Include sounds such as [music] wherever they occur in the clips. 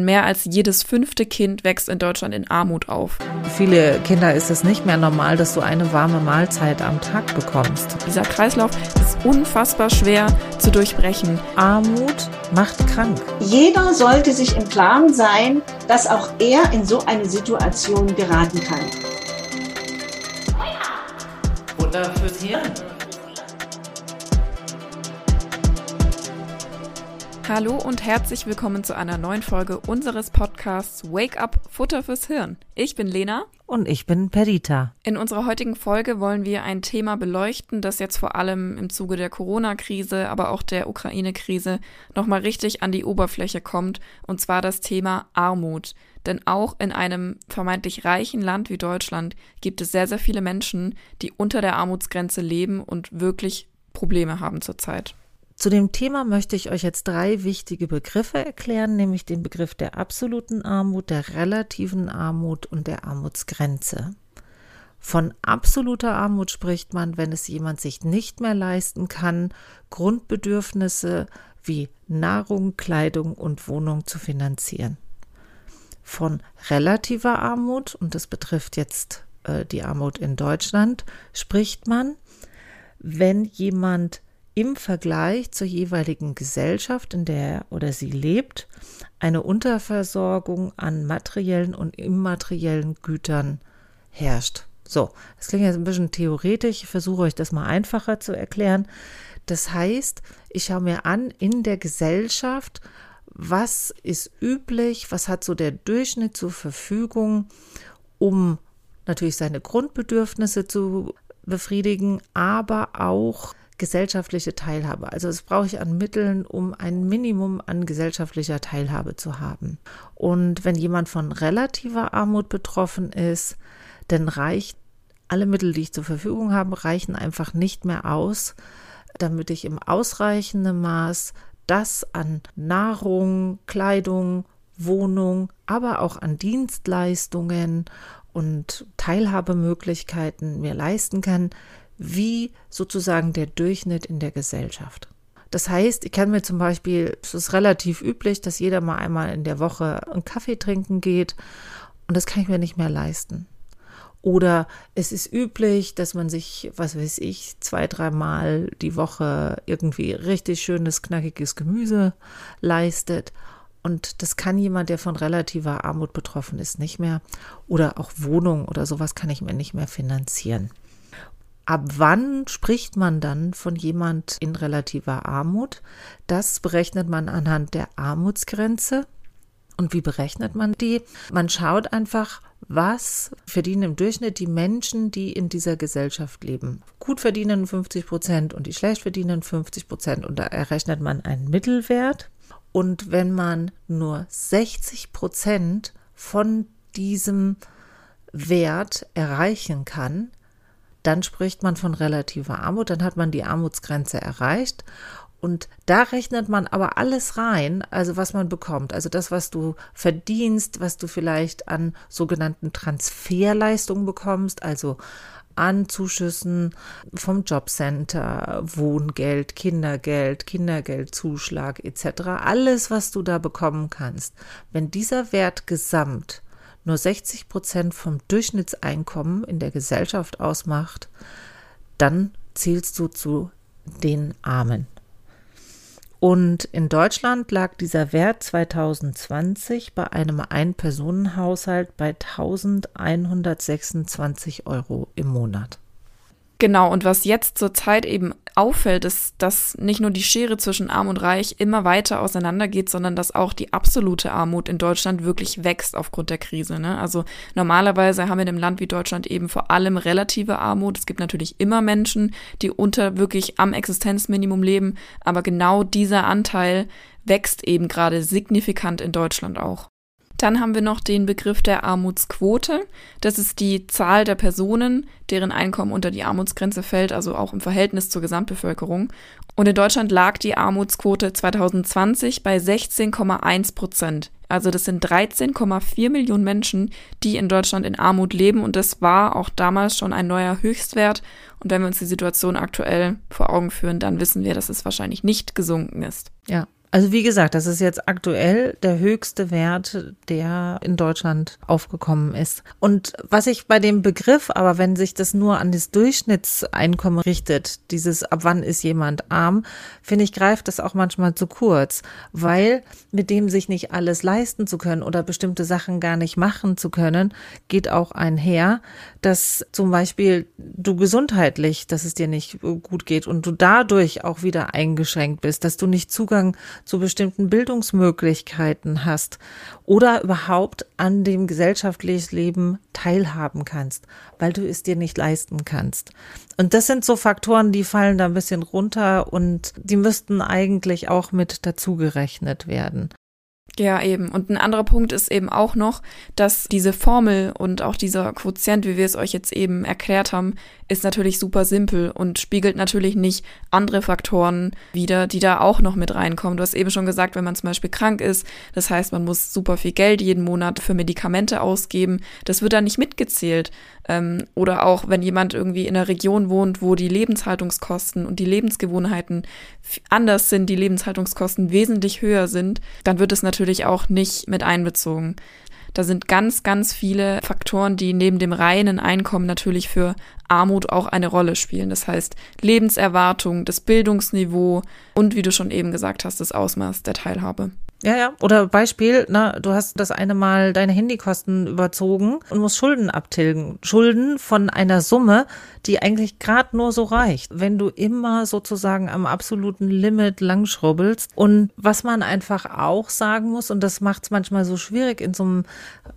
Mehr als jedes fünfte Kind wächst in Deutschland in Armut auf. Viele Kinder ist es nicht mehr normal, dass du eine warme Mahlzeit am Tag bekommst. Dieser Kreislauf ist unfassbar schwer zu durchbrechen. Armut macht krank. Jeder sollte sich im Klaren sein, dass auch er in so eine Situation geraten kann. Wunder fürs Hirn. Hallo und herzlich willkommen zu einer neuen Folge unseres Podcasts Wake Up Futter fürs Hirn. Ich bin Lena. Und ich bin Perita. In unserer heutigen Folge wollen wir ein Thema beleuchten, das jetzt vor allem im Zuge der Corona-Krise, aber auch der Ukraine-Krise nochmal richtig an die Oberfläche kommt, und zwar das Thema Armut. Denn auch in einem vermeintlich reichen Land wie Deutschland gibt es sehr, sehr viele Menschen, die unter der Armutsgrenze leben und wirklich Probleme haben zurzeit. Zu dem Thema möchte ich euch jetzt drei wichtige Begriffe erklären, nämlich den Begriff der absoluten Armut, der relativen Armut und der Armutsgrenze. Von absoluter Armut spricht man, wenn es jemand sich nicht mehr leisten kann, Grundbedürfnisse wie Nahrung, Kleidung und Wohnung zu finanzieren. Von relativer Armut, und das betrifft jetzt äh, die Armut in Deutschland, spricht man, wenn jemand im Vergleich zur jeweiligen Gesellschaft, in der er oder sie lebt, eine Unterversorgung an materiellen und immateriellen Gütern herrscht. So, das klingt jetzt ein bisschen theoretisch, ich versuche euch das mal einfacher zu erklären. Das heißt, ich schaue mir an in der Gesellschaft, was ist üblich, was hat so der Durchschnitt zur Verfügung, um natürlich seine Grundbedürfnisse zu befriedigen, aber auch gesellschaftliche Teilhabe. Also das brauche ich an Mitteln, um ein Minimum an gesellschaftlicher Teilhabe zu haben. Und wenn jemand von relativer Armut betroffen ist, dann reicht alle Mittel, die ich zur Verfügung habe, reichen einfach nicht mehr aus, damit ich im ausreichenden Maß das an Nahrung, Kleidung, Wohnung, aber auch an Dienstleistungen und Teilhabemöglichkeiten mir leisten kann, wie sozusagen der Durchschnitt in der Gesellschaft. Das heißt, ich kann mir zum Beispiel, es ist relativ üblich, dass jeder mal einmal in der Woche einen Kaffee trinken geht und das kann ich mir nicht mehr leisten. Oder es ist üblich, dass man sich, was weiß ich, zwei, dreimal die Woche irgendwie richtig schönes, knackiges Gemüse leistet. Und das kann jemand, der von relativer Armut betroffen ist, nicht mehr. Oder auch Wohnung oder sowas kann ich mir nicht mehr finanzieren. Ab wann spricht man dann von jemand in relativer Armut? Das berechnet man anhand der Armutsgrenze. Und wie berechnet man die? Man schaut einfach, was verdienen im Durchschnitt die Menschen, die in dieser Gesellschaft leben. Gut verdienen 50 Prozent und die schlecht verdienen 50 Prozent. Und da errechnet man einen Mittelwert. Und wenn man nur 60 Prozent von diesem Wert erreichen kann, dann spricht man von relativer Armut, dann hat man die Armutsgrenze erreicht. Und da rechnet man aber alles rein, also was man bekommt, also das, was du verdienst, was du vielleicht an sogenannten Transferleistungen bekommst, also an Zuschüssen vom Jobcenter, Wohngeld, Kindergeld, Kindergeldzuschlag etc. Alles, was du da bekommen kannst. Wenn dieser Wert gesamt nur 60 Prozent vom Durchschnittseinkommen in der Gesellschaft ausmacht, dann zählst du zu den Armen. Und in Deutschland lag dieser Wert 2020 bei einem Ein-Personen-Haushalt bei 1126 Euro im Monat. Genau, und was jetzt zurzeit eben auffällt, ist, dass nicht nur die Schere zwischen Arm und Reich immer weiter auseinandergeht, sondern dass auch die absolute Armut in Deutschland wirklich wächst aufgrund der Krise. Ne? Also normalerweise haben wir in einem Land wie Deutschland eben vor allem relative Armut. Es gibt natürlich immer Menschen, die unter wirklich am Existenzminimum leben, aber genau dieser Anteil wächst eben gerade signifikant in Deutschland auch. Dann haben wir noch den Begriff der Armutsquote. Das ist die Zahl der Personen, deren Einkommen unter die Armutsgrenze fällt, also auch im Verhältnis zur Gesamtbevölkerung. Und in Deutschland lag die Armutsquote 2020 bei 16,1 Prozent. Also das sind 13,4 Millionen Menschen, die in Deutschland in Armut leben. Und das war auch damals schon ein neuer Höchstwert. Und wenn wir uns die Situation aktuell vor Augen führen, dann wissen wir, dass es wahrscheinlich nicht gesunken ist. Ja, Also wie gesagt, das ist jetzt aktuell der höchste Wert, der in Deutschland aufgekommen ist. Und was ich bei dem Begriff, aber wenn sich das nur an das Durchschnittseinkommen richtet, dieses ab wann ist jemand arm, finde ich, greift das auch manchmal zu kurz, weil mit dem sich nicht alles leisten zu können oder bestimmte Sachen gar nicht machen zu können, geht auch einher, dass zum Beispiel du gesundheitlich, dass es dir nicht gut geht und du dadurch auch wieder eingeschränkt bist, dass du nicht Zugang zu bestimmten Bildungsmöglichkeiten hast oder überhaupt an dem gesellschaftlichen Leben teilhaben kannst, weil du es dir nicht leisten kannst. Und das sind so Faktoren, die fallen da ein bisschen runter und die müssten eigentlich auch mit dazugerechnet werden. Ja, eben. Und ein anderer Punkt ist eben auch noch, dass diese Formel und auch dieser Quotient, wie wir es euch jetzt eben erklärt haben, ist natürlich super simpel und spiegelt natürlich nicht andere Faktoren wider, die da auch noch mit reinkommen. Du hast eben schon gesagt, wenn man zum Beispiel krank ist, das heißt, man muss super viel Geld jeden Monat für Medikamente ausgeben, das wird da nicht mitgezählt. Ähm, oder auch, wenn jemand irgendwie in einer Region wohnt, wo die Lebenshaltungskosten und die Lebensgewohnheiten anders sind, die Lebenshaltungskosten wesentlich höher sind, dann wird es natürlich auch nicht mit einbezogen. Da sind ganz, ganz viele Faktoren, die neben dem reinen Einkommen natürlich für Armut auch eine Rolle spielen. Das heißt Lebenserwartung, das Bildungsniveau und wie du schon eben gesagt hast, das Ausmaß der Teilhabe. Ja, ja. Oder Beispiel, na, du hast das eine Mal deine Handykosten überzogen und musst Schulden abtilgen. Schulden von einer Summe, die eigentlich gerade nur so reicht. Wenn du immer sozusagen am absoluten Limit langschrubbelst. Und was man einfach auch sagen muss, und das macht es manchmal so schwierig in so einem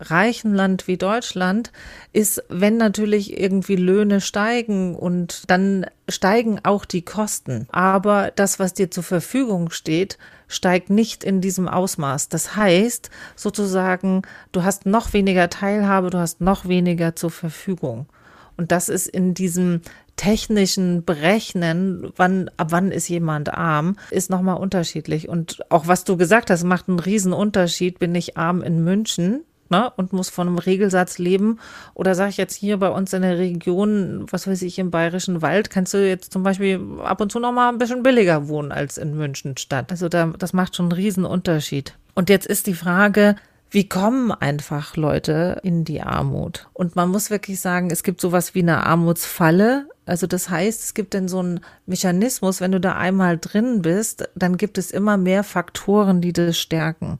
reichen Land wie Deutschland, ist, wenn natürlich irgendwie Löhne steigen und dann steigen auch die Kosten. Aber das, was dir zur Verfügung steht, steigt nicht in diesem Ausmaß. Das heißt sozusagen, du hast noch weniger Teilhabe, du hast noch weniger zur Verfügung. Und das ist in diesem technischen Berechnen, wann, ab wann ist jemand arm, ist nochmal unterschiedlich. Und auch was du gesagt hast, macht einen riesen Unterschied. Bin ich arm in München? Ne, und muss von einem Regelsatz leben. Oder sage ich jetzt hier bei uns in der Region, was weiß ich, im Bayerischen Wald, kannst du jetzt zum Beispiel ab und zu noch mal ein bisschen billiger wohnen als in München Stadt. Also da, das macht schon einen riesen Unterschied. Und jetzt ist die Frage, wie kommen einfach Leute in die Armut? Und man muss wirklich sagen, es gibt sowas wie eine Armutsfalle. Also das heißt, es gibt dann so einen Mechanismus, wenn du da einmal drin bist, dann gibt es immer mehr Faktoren, die das stärken.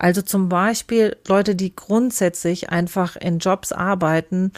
Also zum Beispiel Leute, die grundsätzlich einfach in Jobs arbeiten,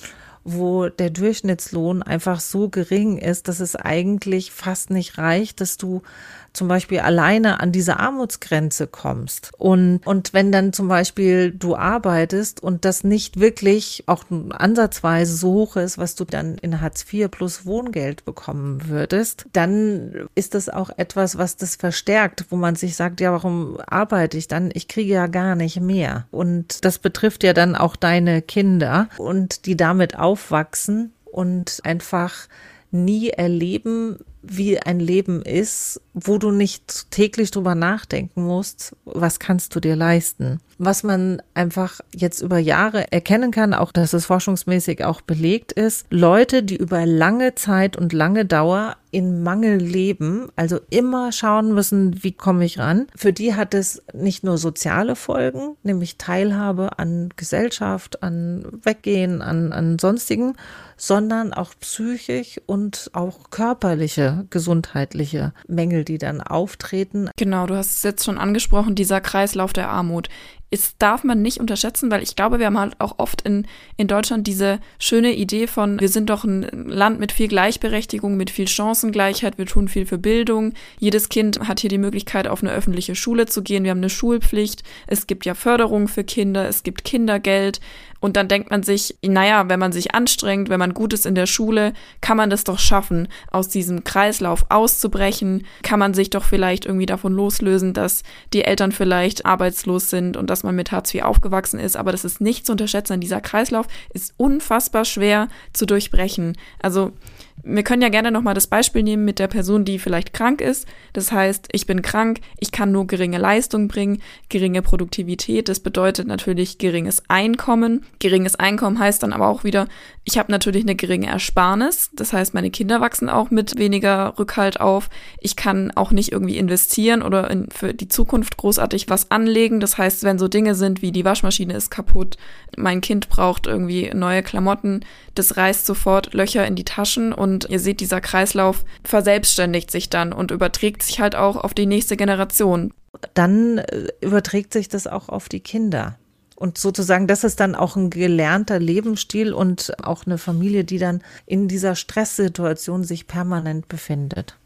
wo der Durchschnittslohn einfach so gering ist, dass es eigentlich fast nicht reicht, dass du zum Beispiel alleine an diese Armutsgrenze kommst. Und, und wenn dann zum Beispiel du arbeitest und das nicht wirklich auch ansatzweise so hoch ist, was du dann in Hartz IV plus Wohngeld bekommen würdest, dann ist das auch etwas, was das verstärkt, wo man sich sagt, ja, warum arbeite ich dann? Ich kriege ja gar nicht mehr. Und das betrifft ja dann auch deine Kinder und die damit aufwachsen und einfach nie erleben, wie ein Leben ist, wo du nicht täglich drüber nachdenken musst, was kannst du dir leisten. Was man einfach jetzt über Jahre erkennen kann, auch dass es forschungsmäßig auch belegt ist, Leute, die über lange Zeit und lange Dauer in Mangel leben, also immer schauen müssen, wie komme ich ran. Für die hat es nicht nur soziale Folgen, nämlich Teilhabe an Gesellschaft, an Weggehen, an, an sonstigen, sondern auch psychisch und auch körperliche, gesundheitliche Mängel, die dann auftreten. Genau, du hast es jetzt schon angesprochen, dieser Kreislauf der Armut ist, darf man nicht unterschätzen, weil ich glaube, wir haben halt auch oft in, in Deutschland diese schöne Idee von, wir sind doch ein Land mit viel Gleichberechtigung, mit viel Chancengleichheit, wir tun viel für Bildung. Jedes Kind hat hier die Möglichkeit, auf eine öffentliche Schule zu gehen. Wir haben eine Schulpflicht. Es gibt ja Förderung für Kinder, es gibt Kindergeld. Und dann denkt man sich, naja, wenn man sich anstrengt, wenn man gut ist in der Schule, kann man das doch schaffen, aus diesem Kreislauf auszubrechen, kann man sich doch vielleicht irgendwie davon loslösen, dass die Eltern vielleicht arbeitslos sind und dass man mit Hartz IV aufgewachsen ist. Aber das ist nicht zu unterschätzen. Dieser Kreislauf ist unfassbar schwer zu durchbrechen. Also Wir können ja gerne nochmal das Beispiel nehmen mit der Person, die vielleicht krank ist. Das heißt, ich bin krank, ich kann nur geringe Leistung bringen, geringe Produktivität. Das bedeutet natürlich geringes Einkommen. Geringes Einkommen heißt dann aber auch wieder, ich habe natürlich eine geringe Ersparnis. Das heißt, meine Kinder wachsen auch mit weniger Rückhalt auf. Ich kann auch nicht irgendwie investieren oder in, für die Zukunft großartig was anlegen. Das heißt, wenn so Dinge sind wie die Waschmaschine ist kaputt, mein Kind braucht irgendwie neue Klamotten, das reißt sofort Löcher in die Taschen und ihr seht, dieser Kreislauf verselbstständigt sich dann und überträgt sich halt auch auf die nächste Generation. Dann äh, überträgt sich das auch auf die Kinder. Und sozusagen, das ist dann auch ein gelernter Lebensstil und auch eine Familie, die dann in dieser Stresssituation sich permanent befindet.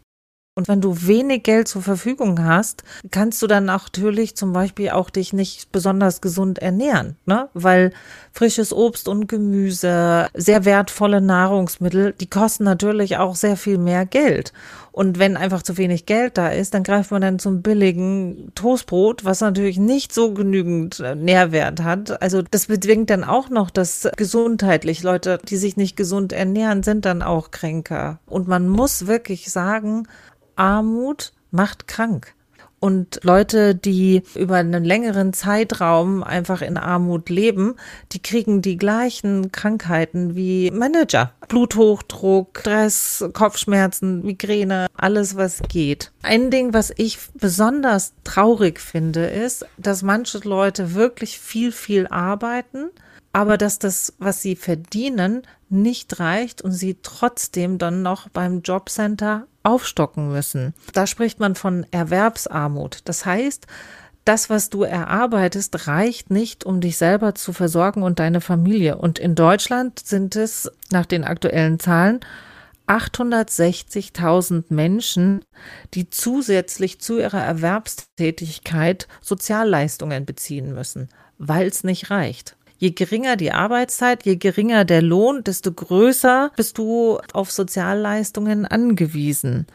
Und wenn du wenig Geld zur Verfügung hast, kannst du dann natürlich zum Beispiel auch dich nicht besonders gesund ernähren, ne? Weil frisches Obst und Gemüse, sehr wertvolle Nahrungsmittel, die kosten natürlich auch sehr viel mehr Geld. Und wenn einfach zu wenig Geld da ist, dann greift man dann zum billigen Toastbrot, was natürlich nicht so genügend äh, Nährwert hat. Also das bedingt dann auch noch, dass gesundheitlich Leute, die sich nicht gesund ernähren, sind dann auch kränker. Und man muss wirklich sagen, Armut macht krank. Und Leute, die über einen längeren Zeitraum einfach in Armut leben, die kriegen die gleichen Krankheiten wie Manager. Bluthochdruck, Stress, Kopfschmerzen, Migräne, alles was geht. Ein Ding, was ich besonders traurig finde, ist, dass manche Leute wirklich viel, viel arbeiten, aber dass das, was sie verdienen, nicht reicht und sie trotzdem dann noch beim Jobcenter aufstocken müssen. Da spricht man von Erwerbsarmut. Das heißt, das, was du erarbeitest, reicht nicht, um dich selber zu versorgen und deine Familie. Und in Deutschland sind es nach den aktuellen Zahlen 860.000 Menschen, die zusätzlich zu ihrer Erwerbstätigkeit Sozialleistungen beziehen müssen, weil es nicht reicht. Je geringer die Arbeitszeit, je geringer der Lohn, desto größer bist du auf Sozialleistungen angewiesen.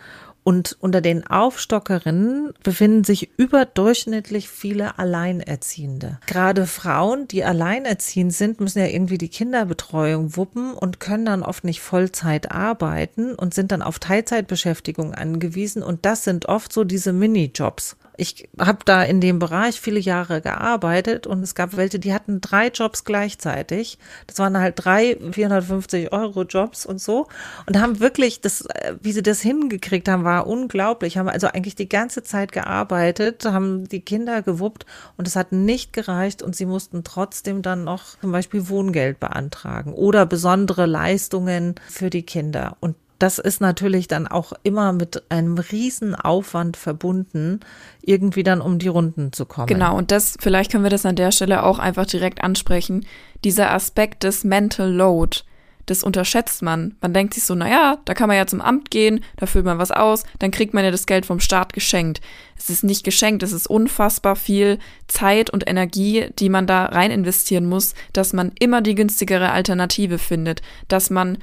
Und unter den Aufstockerinnen befinden sich überdurchschnittlich viele Alleinerziehende. Gerade Frauen, die alleinerziehend sind, müssen ja irgendwie die Kinderbetreuung wuppen und können dann oft nicht Vollzeit arbeiten und sind dann auf Teilzeitbeschäftigung angewiesen. Und das sind oft so diese Minijobs ich habe da in dem Bereich viele Jahre gearbeitet und es gab welche, die hatten drei Jobs gleichzeitig. Das waren halt drei 450 Euro Jobs und so und haben wirklich das, äh, wie sie das hingekriegt haben, war unglaublich. Haben also eigentlich die ganze Zeit gearbeitet, haben die Kinder gewuppt und es hat nicht gereicht und sie mussten trotzdem dann noch zum Beispiel Wohngeld beantragen oder besondere Leistungen für die Kinder. Und das ist natürlich dann auch immer mit einem riesen Aufwand verbunden, irgendwie dann um die Runden zu kommen. Genau, und das, vielleicht können wir das an der Stelle auch einfach direkt ansprechen. Dieser Aspekt des Mental Load, das unterschätzt man. Man denkt sich so, naja, da kann man ja zum Amt gehen, da füllt man was aus, dann kriegt man ja das Geld vom Staat geschenkt. Es ist nicht geschenkt, es ist unfassbar viel Zeit und Energie, die man da rein investieren muss, dass man immer die günstigere Alternative findet, dass man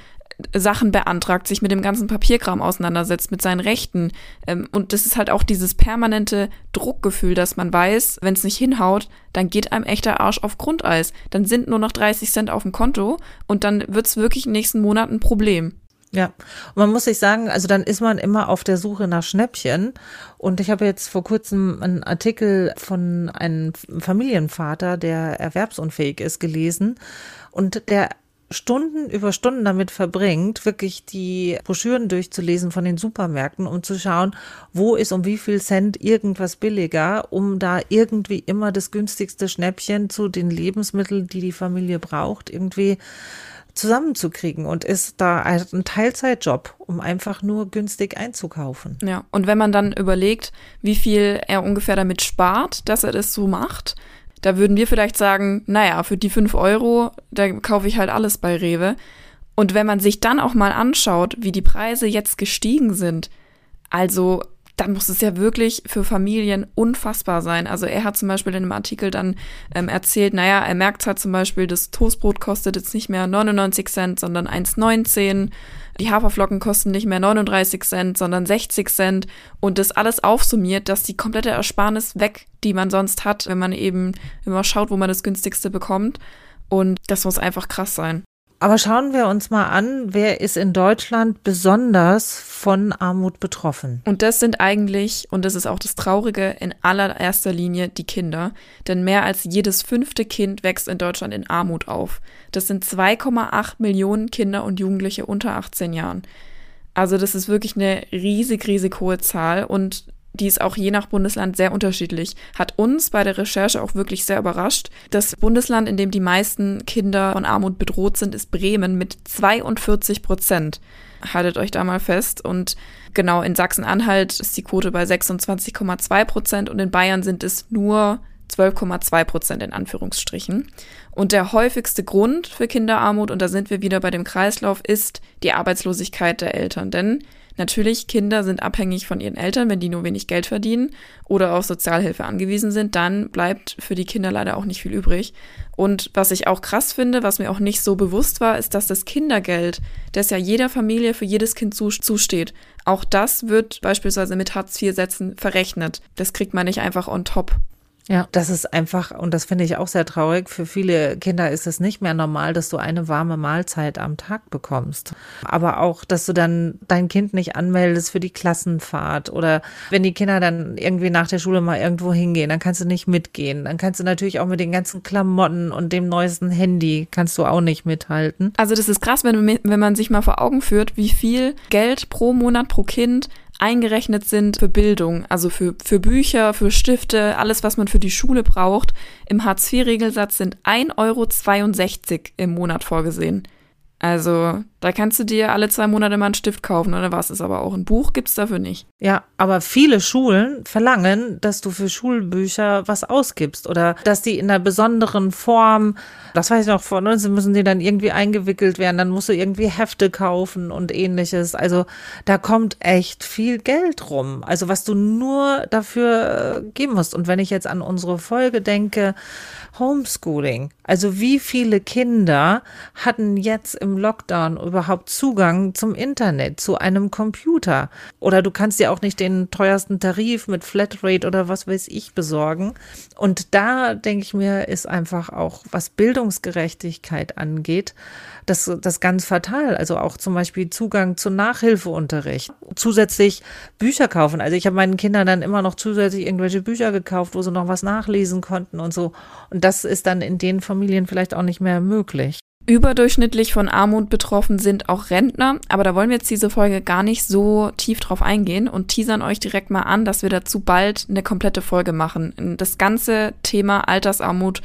Sachen beantragt, sich mit dem ganzen Papierkram auseinandersetzt, mit seinen Rechten. Ähm, und das ist halt auch dieses permanente Druckgefühl, dass man weiß, wenn es nicht hinhaut, dann geht einem echter Arsch auf Grundeis. Dann sind nur noch 30 Cent auf dem Konto und dann wird es wirklich in den nächsten Monaten ein Problem. Ja, und man muss sich sagen, also dann ist man immer auf der Suche nach Schnäppchen. Und ich habe jetzt vor kurzem einen Artikel von einem Familienvater, der erwerbsunfähig ist, gelesen. Und der Stunden über Stunden damit verbringt, wirklich die Broschüren durchzulesen von den Supermärkten, um zu schauen, wo ist um wie viel Cent irgendwas billiger, um da irgendwie immer das günstigste Schnäppchen zu den Lebensmitteln, die die Familie braucht, irgendwie zusammenzukriegen und ist da ein Teilzeitjob, um einfach nur günstig einzukaufen. Ja, und wenn man dann überlegt, wie viel er ungefähr damit spart, dass er das so macht, da würden wir vielleicht sagen, naja, für die fünf Euro, da kaufe ich halt alles bei Rewe. Und wenn man sich dann auch mal anschaut, wie die Preise jetzt gestiegen sind, also dann muss es ja wirklich für Familien unfassbar sein. Also er hat zum Beispiel in einem Artikel dann ähm, erzählt, naja, er merkt halt zum Beispiel, das Toastbrot kostet jetzt nicht mehr 99 Cent, sondern 1,19. Die Haferflocken kosten nicht mehr 39 Cent, sondern 60 Cent. Und das alles aufsummiert, dass die komplette Ersparnis weg, die man sonst hat, wenn man eben immer schaut, wo man das günstigste bekommt. Und das muss einfach krass sein. Aber schauen wir uns mal an, wer ist in Deutschland besonders von Armut betroffen? Und das sind eigentlich, und das ist auch das Traurige, in allererster Linie die Kinder. Denn mehr als jedes fünfte Kind wächst in Deutschland in Armut auf. Das sind 2,8 Millionen Kinder und Jugendliche unter 18 Jahren. Also das ist wirklich eine riesig, riesig hohe Zahl und die ist auch je nach Bundesland sehr unterschiedlich. Hat uns bei der Recherche auch wirklich sehr überrascht. Das Bundesland, in dem die meisten Kinder von Armut bedroht sind, ist Bremen mit 42 Prozent. Haltet euch da mal fest. Und genau in Sachsen-Anhalt ist die Quote bei 26,2 Prozent und in Bayern sind es nur 12,2 Prozent in Anführungsstrichen. Und der häufigste Grund für Kinderarmut, und da sind wir wieder bei dem Kreislauf, ist die Arbeitslosigkeit der Eltern. Denn Natürlich, Kinder sind abhängig von ihren Eltern, wenn die nur wenig Geld verdienen oder auf Sozialhilfe angewiesen sind, dann bleibt für die Kinder leider auch nicht viel übrig. Und was ich auch krass finde, was mir auch nicht so bewusst war, ist, dass das Kindergeld, das ja jeder Familie für jedes Kind zusteht, auch das wird beispielsweise mit Hartz-IV-Sätzen verrechnet. Das kriegt man nicht einfach on top. Ja, das ist einfach, und das finde ich auch sehr traurig, für viele Kinder ist es nicht mehr normal, dass du eine warme Mahlzeit am Tag bekommst. Aber auch, dass du dann dein Kind nicht anmeldest für die Klassenfahrt oder wenn die Kinder dann irgendwie nach der Schule mal irgendwo hingehen, dann kannst du nicht mitgehen. Dann kannst du natürlich auch mit den ganzen Klamotten und dem neuesten Handy kannst du auch nicht mithalten. Also das ist krass, wenn, wenn man sich mal vor Augen führt, wie viel Geld pro Monat pro Kind eingerechnet sind für Bildung, also für, für Bücher, für Stifte, alles, was man für die Schule braucht. Im Hartz-IV-Regelsatz sind 1,62 Euro im Monat vorgesehen. Also, da kannst du dir alle zwei Monate mal einen Stift kaufen oder was ist, aber auch ein Buch gibt's dafür nicht. Ja, aber viele Schulen verlangen, dass du für Schulbücher was ausgibst oder dass die in einer besonderen Form, das weiß ich noch von uns, müssen die dann irgendwie eingewickelt werden, dann musst du irgendwie Hefte kaufen und ähnliches. Also, da kommt echt viel Geld rum. Also, was du nur dafür äh, geben musst. Und wenn ich jetzt an unsere Folge denke, Homeschooling. Also wie viele Kinder hatten jetzt im Lockdown überhaupt Zugang zum Internet, zu einem Computer? Oder du kannst dir auch nicht den teuersten Tarif mit Flatrate oder was weiß ich besorgen. Und da denke ich mir, ist einfach auch, was Bildungsgerechtigkeit angeht, das, das ganz fatal. Also auch zum Beispiel Zugang zu Nachhilfeunterricht. Zusätzlich Bücher kaufen. Also ich habe meinen Kindern dann immer noch zusätzlich irgendwelche Bücher gekauft, wo sie noch was nachlesen konnten und so. Und das ist dann in den Familien vielleicht auch nicht mehr möglich. Überdurchschnittlich von Armut betroffen sind auch Rentner, aber da wollen wir jetzt diese Folge gar nicht so tief drauf eingehen und teasern euch direkt mal an, dass wir dazu bald eine komplette Folge machen. Das ganze Thema Altersarmut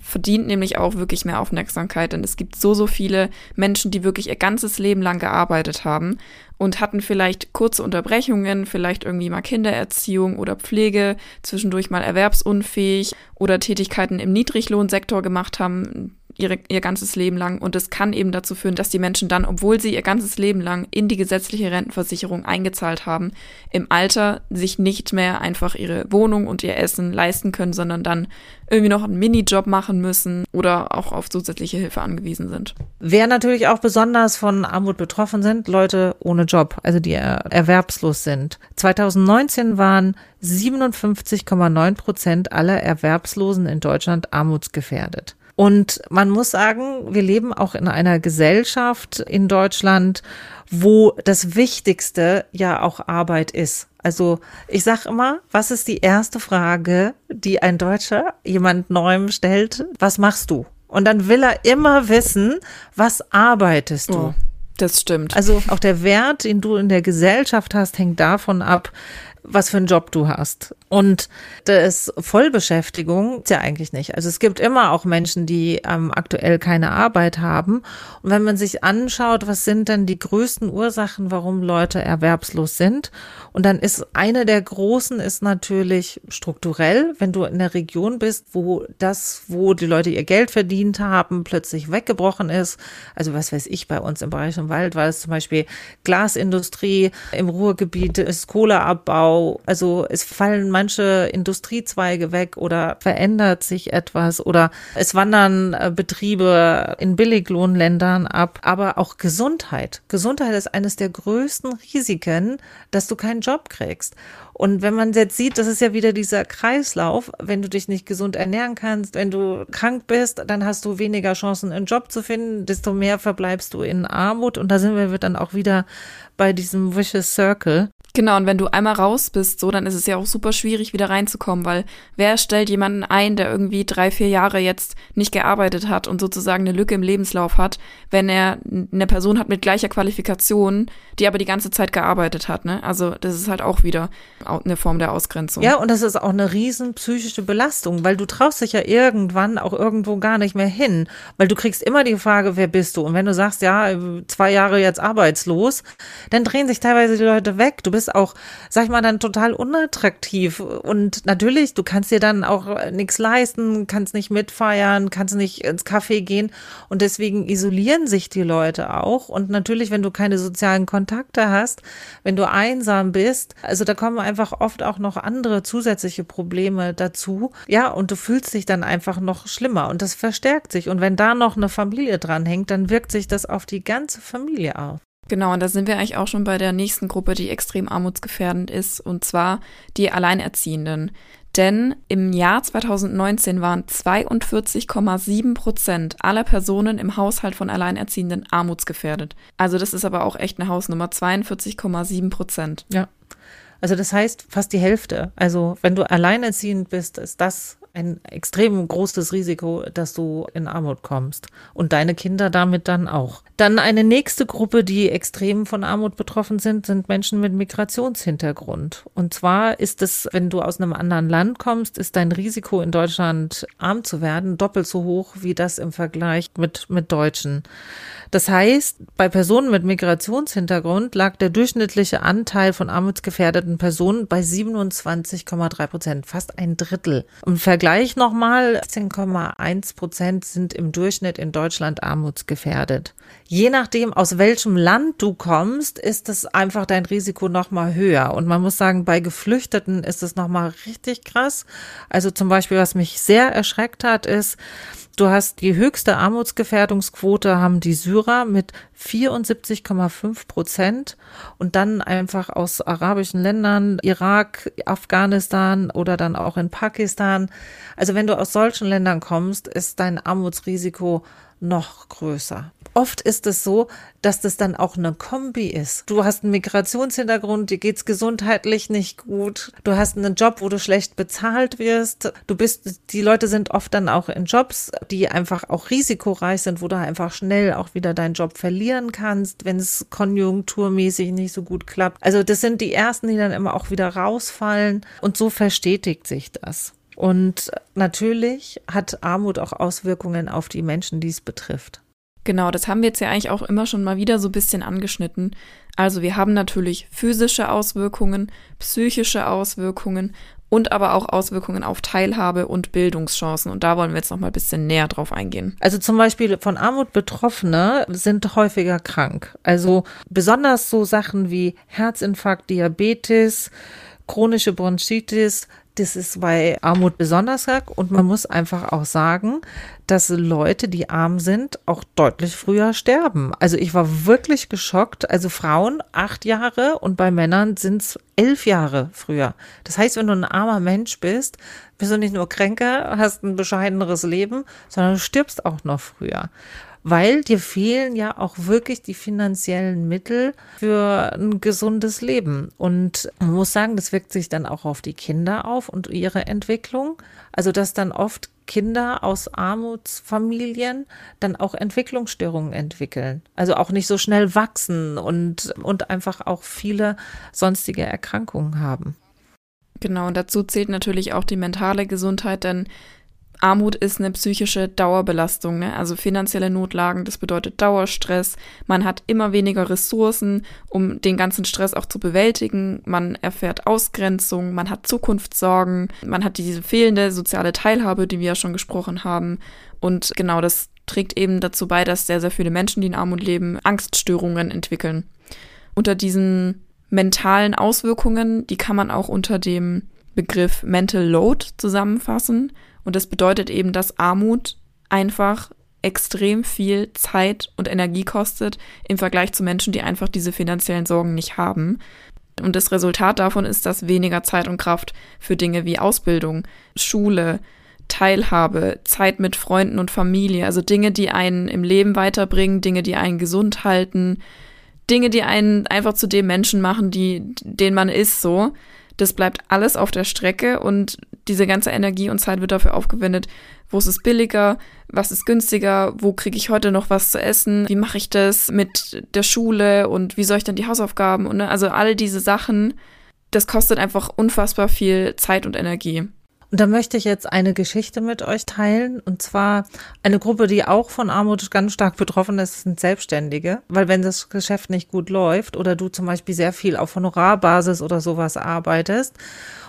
verdient nämlich auch wirklich mehr Aufmerksamkeit, denn es gibt so, so viele Menschen, die wirklich ihr ganzes Leben lang gearbeitet haben und hatten vielleicht kurze Unterbrechungen, vielleicht irgendwie mal Kindererziehung oder Pflege, zwischendurch mal erwerbsunfähig oder Tätigkeiten im Niedriglohnsektor gemacht haben, ihre, ihr ganzes Leben lang. Und es kann eben dazu führen, dass die Menschen dann, obwohl sie ihr ganzes Leben lang in die gesetzliche Rentenversicherung eingezahlt haben, im Alter sich nicht mehr einfach ihre Wohnung und ihr Essen leisten können, sondern dann irgendwie noch einen Minijob machen müssen oder auch auf zusätzliche Hilfe angewiesen sind. Wer natürlich auch besonders von Armut betroffen sind, Leute ohne Job, also die erwerbslos sind. 2019 waren 57,9 Prozent aller Erwerbslosen in Deutschland armutsgefährdet. Und man muss sagen, wir leben auch in einer Gesellschaft in Deutschland, wo das Wichtigste ja auch Arbeit ist. Also ich sage immer, was ist die erste Frage, die ein Deutscher jemand Neuem stellt? Was machst du? Und dann will er immer wissen, was arbeitest du? Oh, das stimmt. Also auch der Wert, den du in der Gesellschaft hast, hängt davon ab, was für einen Job du hast. Und das Vollbeschäftigung ist ja eigentlich nicht. Also es gibt immer auch Menschen, die ähm, aktuell keine Arbeit haben. Und wenn man sich anschaut, was sind denn die größten Ursachen, warum Leute erwerbslos sind? Und dann ist eine der großen ist natürlich strukturell, wenn du in der Region bist, wo das, wo die Leute ihr Geld verdient haben, plötzlich weggebrochen ist. Also was weiß ich, bei uns im Bereich im Wald war es zum Beispiel Glasindustrie, im Ruhrgebiet ist Kohleabbau, Abbau. Also es fallen manche Industriezweige weg oder verändert sich etwas oder es wandern äh, Betriebe in Billiglohnländern ab. Aber auch Gesundheit. Gesundheit ist eines der größten Risiken, dass du keinen Job kriegst. Und wenn man jetzt sieht, das ist ja wieder dieser Kreislauf, wenn du dich nicht gesund ernähren kannst, wenn du krank bist, dann hast du weniger Chancen, einen Job zu finden, desto mehr verbleibst du in Armut. Und da sind wir dann auch wieder bei diesem Vicious Circle. Genau, und wenn du einmal raus bist, so, dann ist es ja auch super schwierig, wieder reinzukommen, weil wer stellt jemanden ein, der irgendwie drei, vier Jahre jetzt nicht gearbeitet hat und sozusagen eine Lücke im Lebenslauf hat, wenn er eine Person hat mit gleicher Qualifikation, die aber die ganze Zeit gearbeitet hat, ne? Also, das ist halt auch wieder eine Form der Ausgrenzung. Ja, und das ist auch eine riesen psychische Belastung, weil du traust dich ja irgendwann auch irgendwo gar nicht mehr hin, weil du kriegst immer die Frage, wer bist du? Und wenn du sagst, ja, zwei Jahre jetzt arbeitslos, dann drehen sich teilweise die Leute weg. Du bist bist auch, sag ich mal, dann total unattraktiv. Und natürlich, du kannst dir dann auch nichts leisten, kannst nicht mitfeiern, kannst nicht ins Café gehen. Und deswegen isolieren sich die Leute auch. Und natürlich, wenn du keine sozialen Kontakte hast, wenn du einsam bist, also da kommen einfach oft auch noch andere zusätzliche Probleme dazu. Ja, und du fühlst dich dann einfach noch schlimmer und das verstärkt sich. Und wenn da noch eine Familie dranhängt, dann wirkt sich das auf die ganze Familie auf. Genau, und da sind wir eigentlich auch schon bei der nächsten Gruppe, die extrem armutsgefährdend ist, und zwar die Alleinerziehenden. Denn im Jahr 2019 waren 42,7 Prozent aller Personen im Haushalt von Alleinerziehenden armutsgefährdet. Also das ist aber auch echt eine Hausnummer, 42,7 Prozent. Ja. Also das heißt fast die Hälfte. Also wenn du alleinerziehend bist, ist das ein extrem großes Risiko, dass du in Armut kommst und deine Kinder damit dann auch. Dann eine nächste Gruppe, die extrem von Armut betroffen sind, sind Menschen mit Migrationshintergrund. Und zwar ist es, wenn du aus einem anderen Land kommst, ist dein Risiko in Deutschland arm zu werden doppelt so hoch wie das im Vergleich mit, mit Deutschen. Das heißt, bei Personen mit Migrationshintergrund lag der durchschnittliche Anteil von armutsgefährdeten Personen bei 27,3 Prozent, fast ein Drittel. Im Vergleich nochmal, 10,1 Prozent sind im Durchschnitt in Deutschland armutsgefährdet. Je nachdem, aus welchem Land du kommst, ist es einfach dein Risiko nochmal höher. Und man muss sagen, bei Geflüchteten ist es nochmal richtig krass. Also zum Beispiel, was mich sehr erschreckt hat, ist, Du hast die höchste Armutsgefährdungsquote haben die Syrer mit 74,5 Prozent und dann einfach aus arabischen Ländern, Irak, Afghanistan oder dann auch in Pakistan. Also wenn du aus solchen Ländern kommst, ist dein Armutsrisiko noch größer. Oft ist es so, dass das dann auch eine Kombi ist. Du hast einen Migrationshintergrund, dir geht's gesundheitlich nicht gut. Du hast einen Job, wo du schlecht bezahlt wirst. Du bist, die Leute sind oft dann auch in Jobs, die einfach auch risikoreich sind, wo du einfach schnell auch wieder deinen Job verlieren kannst, wenn es konjunkturmäßig nicht so gut klappt. Also das sind die ersten, die dann immer auch wieder rausfallen und so verstetigt sich das. Und natürlich hat Armut auch Auswirkungen auf die Menschen, die es betrifft. Genau, das haben wir jetzt ja eigentlich auch immer schon mal wieder so ein bisschen angeschnitten. Also wir haben natürlich physische Auswirkungen, psychische Auswirkungen und aber auch Auswirkungen auf Teilhabe und Bildungschancen. Und da wollen wir jetzt noch mal ein bisschen näher drauf eingehen. Also zum Beispiel von Armut Betroffene sind häufiger krank. Also besonders so Sachen wie Herzinfarkt, Diabetes, chronische Bronchitis, das ist bei Armut besonders stark und man muss einfach auch sagen, dass Leute, die arm sind, auch deutlich früher sterben. Also ich war wirklich geschockt. Also Frauen acht Jahre und bei Männern sind es elf Jahre früher. Das heißt, wenn du ein armer Mensch bist, bist du nicht nur kränker, hast ein bescheideneres Leben, sondern du stirbst auch noch früher weil dir fehlen ja auch wirklich die finanziellen Mittel für ein gesundes Leben. Und man muss sagen, das wirkt sich dann auch auf die Kinder auf und ihre Entwicklung. Also, dass dann oft Kinder aus Armutsfamilien dann auch Entwicklungsstörungen entwickeln. Also auch nicht so schnell wachsen und, und einfach auch viele sonstige Erkrankungen haben. Genau, und dazu zählt natürlich auch die mentale Gesundheit, denn Armut ist eine psychische Dauerbelastung, ne? also finanzielle Notlagen, das bedeutet Dauerstress. Man hat immer weniger Ressourcen, um den ganzen Stress auch zu bewältigen. Man erfährt Ausgrenzung, man hat Zukunftssorgen, man hat diese fehlende soziale Teilhabe, die wir ja schon gesprochen haben. Und genau das trägt eben dazu bei, dass sehr, sehr viele Menschen, die in Armut leben, Angststörungen entwickeln. Unter diesen mentalen Auswirkungen, die kann man auch unter dem Begriff Mental Load zusammenfassen. Und das bedeutet eben, dass Armut einfach extrem viel Zeit und Energie kostet im Vergleich zu Menschen, die einfach diese finanziellen Sorgen nicht haben. Und das Resultat davon ist, dass weniger Zeit und Kraft für Dinge wie Ausbildung, Schule, Teilhabe, Zeit mit Freunden und Familie, also Dinge, die einen im Leben weiterbringen, Dinge, die einen gesund halten, Dinge, die einen einfach zu dem Menschen machen, die, den man ist, so. Das bleibt alles auf der Strecke und diese ganze Energie und Zeit wird dafür aufgewendet, wo ist es billiger, was ist günstiger, wo kriege ich heute noch was zu essen, wie mache ich das mit der Schule und wie soll ich dann die Hausaufgaben und ne, also all diese Sachen, das kostet einfach unfassbar viel Zeit und Energie. Und da möchte ich jetzt eine Geschichte mit euch teilen. Und zwar eine Gruppe, die auch von Armut ganz stark betroffen ist, sind Selbstständige. Weil wenn das Geschäft nicht gut läuft oder du zum Beispiel sehr viel auf Honorarbasis oder sowas arbeitest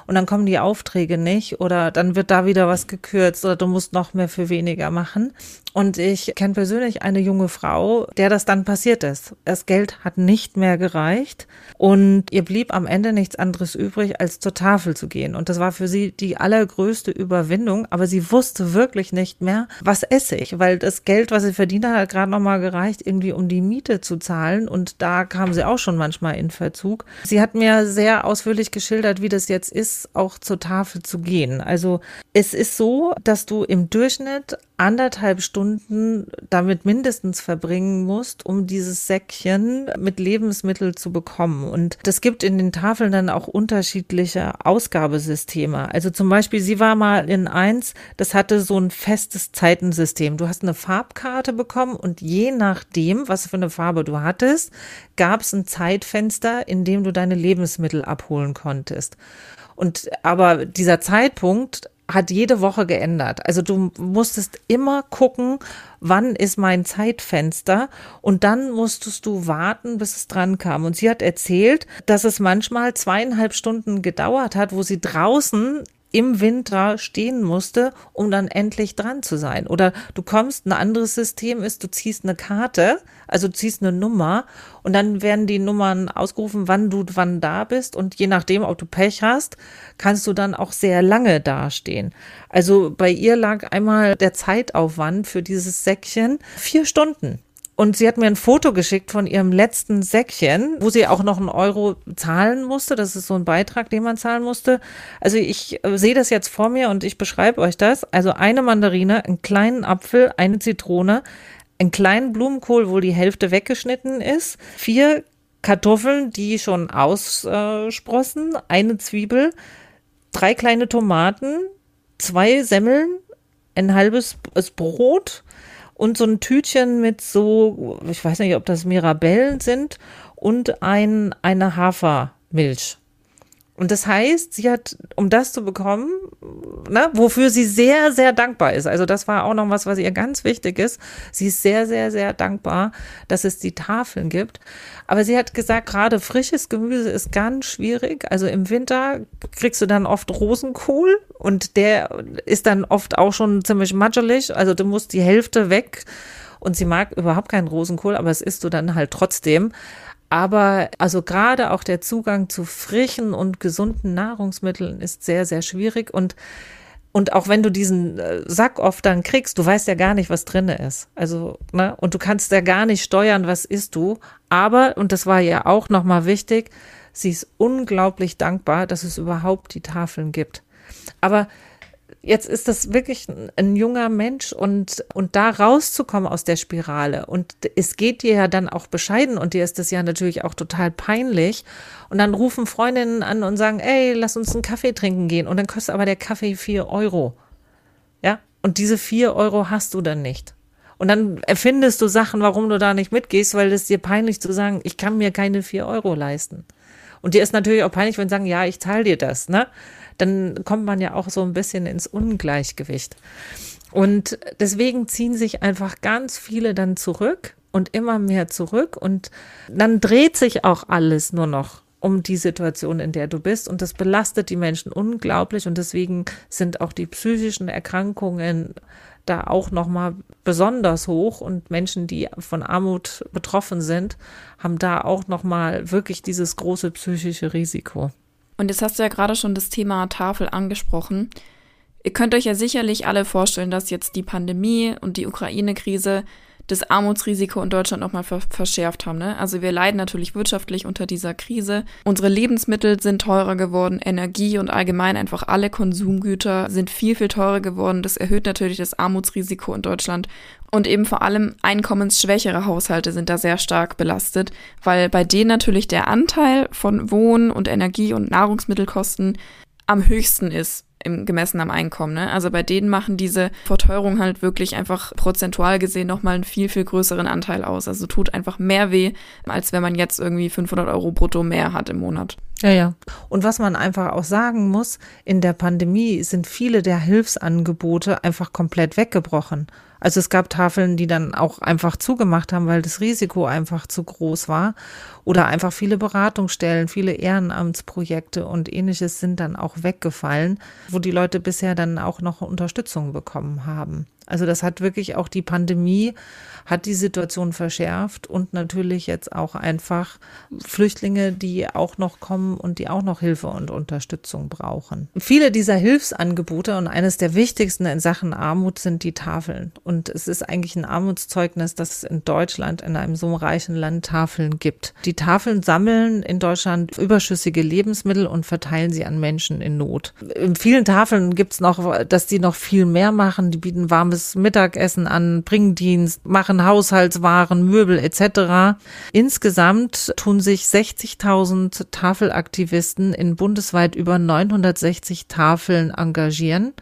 und dann kommen die Aufträge nicht oder dann wird da wieder was gekürzt oder du musst noch mehr für weniger machen. Und ich kenne persönlich eine junge Frau, der das dann passiert ist. Das Geld hat nicht mehr gereicht und ihr blieb am Ende nichts anderes übrig, als zur Tafel zu gehen. Und das war für sie die allergrößte Überwindung, aber sie wusste wirklich nicht mehr, was esse ich, weil das Geld, was sie verdient hat, hat gerade noch mal gereicht, irgendwie um die Miete zu zahlen. Und da kam sie auch schon manchmal in Verzug. Sie hat mir sehr ausführlich geschildert, wie das jetzt ist, auch zur Tafel zu gehen. Also es ist so, dass du im Durchschnitt anderthalb Stunden damit mindestens verbringen musst, um dieses Säckchen mit Lebensmitteln zu bekommen. Und das gibt in den Tafeln dann auch unterschiedliche Ausgabesysteme. Also zum Beispiel, sie war mal in eins, das hatte so ein festes Zeitensystem. Du hast eine Farbkarte bekommen und je nachdem, was für eine Farbe du hattest, gab es ein Zeitfenster, in dem du deine Lebensmittel abholen konntest. Und aber dieser Zeitpunkt hat jede Woche geändert. Also du musstest immer gucken, wann ist mein Zeitfenster und dann musstest du warten, bis es dran kam. Und sie hat erzählt, dass es manchmal zweieinhalb Stunden gedauert hat, wo sie draußen im Winter stehen musste, um dann endlich dran zu sein. Oder du kommst, ein anderes System ist, du ziehst eine Karte, also du ziehst eine Nummer und dann werden die Nummern ausgerufen, wann du wann da bist und je nachdem, ob du Pech hast, kannst du dann auch sehr lange dastehen. Also bei ihr lag einmal der Zeitaufwand für dieses Säckchen vier Stunden. Und sie hat mir ein Foto geschickt von ihrem letzten Säckchen, wo sie auch noch einen Euro zahlen musste. Das ist so ein Beitrag, den man zahlen musste. Also ich äh, sehe das jetzt vor mir und ich beschreibe euch das. Also eine Mandarine, einen kleinen Apfel, eine Zitrone, einen kleinen Blumenkohl, wo die Hälfte weggeschnitten ist, vier Kartoffeln, die schon aussprossen, eine Zwiebel, drei kleine Tomaten, zwei Semmeln, ein halbes Brot, und so ein Tütchen mit so, ich weiß nicht, ob das Mirabellen sind und ein, eine Hafermilch. Und das heißt, sie hat, um das zu bekommen, ne, wofür sie sehr, sehr dankbar ist. Also das war auch noch was, was ihr ganz wichtig ist. Sie ist sehr, sehr, sehr dankbar, dass es die Tafeln gibt. Aber sie hat gesagt, gerade frisches Gemüse ist ganz schwierig. Also im Winter kriegst du dann oft Rosenkohl und der ist dann oft auch schon ziemlich matschelig. Also du musst die Hälfte weg. Und sie mag überhaupt keinen Rosenkohl, aber es isst du dann halt trotzdem. Aber also gerade auch der Zugang zu frischen und gesunden Nahrungsmitteln ist sehr, sehr schwierig. Und, und auch wenn du diesen äh, Sack oft dann kriegst, du weißt ja gar nicht, was drin ist. Also, ne, und du kannst ja gar nicht steuern, was isst du. Aber, und das war ja auch nochmal wichtig, sie ist unglaublich dankbar, dass es überhaupt die Tafeln gibt. Aber jetzt ist das wirklich ein junger Mensch und, und da rauszukommen aus der Spirale. Und es geht dir ja dann auch bescheiden und dir ist das ja natürlich auch total peinlich. Und dann rufen Freundinnen an und sagen, ey, lass uns einen Kaffee trinken gehen. Und dann kostet aber der Kaffee vier Euro. Ja, und diese vier Euro hast du dann nicht. Und dann erfindest du Sachen, warum du da nicht mitgehst, weil es dir peinlich zu sagen, ich kann mir keine vier Euro leisten. Und dir ist natürlich auch peinlich, wenn sie sagen, ja, ich zahle dir das, ne? Dann kommt man ja auch so ein bisschen ins Ungleichgewicht. Und deswegen ziehen sich einfach ganz viele dann zurück und immer mehr zurück und dann dreht sich auch alles nur noch um die Situation, in der du bist. Und das belastet die Menschen unglaublich. Und deswegen sind auch die psychischen Erkrankungen da auch noch mal besonders hoch und Menschen, die von Armut betroffen sind, haben da auch noch mal wirklich dieses große psychische Risiko. Und jetzt hast du ja gerade schon das Thema Tafel angesprochen. Ihr könnt euch ja sicherlich alle vorstellen, dass jetzt die Pandemie und die Ukraine-Krise das Armutsrisiko in Deutschland nochmal ver verschärft haben. Ne? Also wir leiden natürlich wirtschaftlich unter dieser Krise. Unsere Lebensmittel sind teurer geworden, Energie und allgemein einfach alle Konsumgüter sind viel, viel teurer geworden. Das erhöht natürlich das Armutsrisiko in Deutschland. Und eben vor allem einkommensschwächere Haushalte sind da sehr stark belastet, weil bei denen natürlich der Anteil von Wohn- und Energie- und Nahrungsmittelkosten am höchsten ist im gemessen am Einkommen. Ne? Also bei denen machen diese Verteuerung halt wirklich einfach prozentual gesehen nochmal einen viel, viel größeren Anteil aus. Also tut einfach mehr weh, als wenn man jetzt irgendwie 500 Euro brutto mehr hat im Monat. Ja, ja. Und was man einfach auch sagen muss, in der Pandemie sind viele der Hilfsangebote einfach komplett weggebrochen. Also es gab Tafeln, die dann auch einfach zugemacht haben, weil das Risiko einfach zu groß war. Oder einfach viele Beratungsstellen, viele Ehrenamtsprojekte und ähnliches sind dann auch weggefallen, wo die Leute bisher dann auch noch Unterstützung bekommen haben. Also das hat wirklich auch die Pandemie, hat die Situation verschärft und natürlich jetzt auch einfach Flüchtlinge, die auch noch kommen und die auch noch Hilfe und Unterstützung brauchen. Viele dieser Hilfsangebote und eines der wichtigsten in Sachen Armut sind die Tafeln. Und es ist eigentlich ein Armutszeugnis, dass es in Deutschland, in einem so reichen Land, Tafeln gibt. Die Tafeln sammeln in Deutschland überschüssige Lebensmittel und verteilen sie an Menschen in Not. In vielen Tafeln gibt es noch, dass die noch viel mehr machen. Die bieten warme warmes Mittagessen an, Bringdienst, machen Haushaltswaren, Möbel etc. Insgesamt tun sich 60.000 Tafelaktivisten in bundesweit über 960 Tafeln engagieren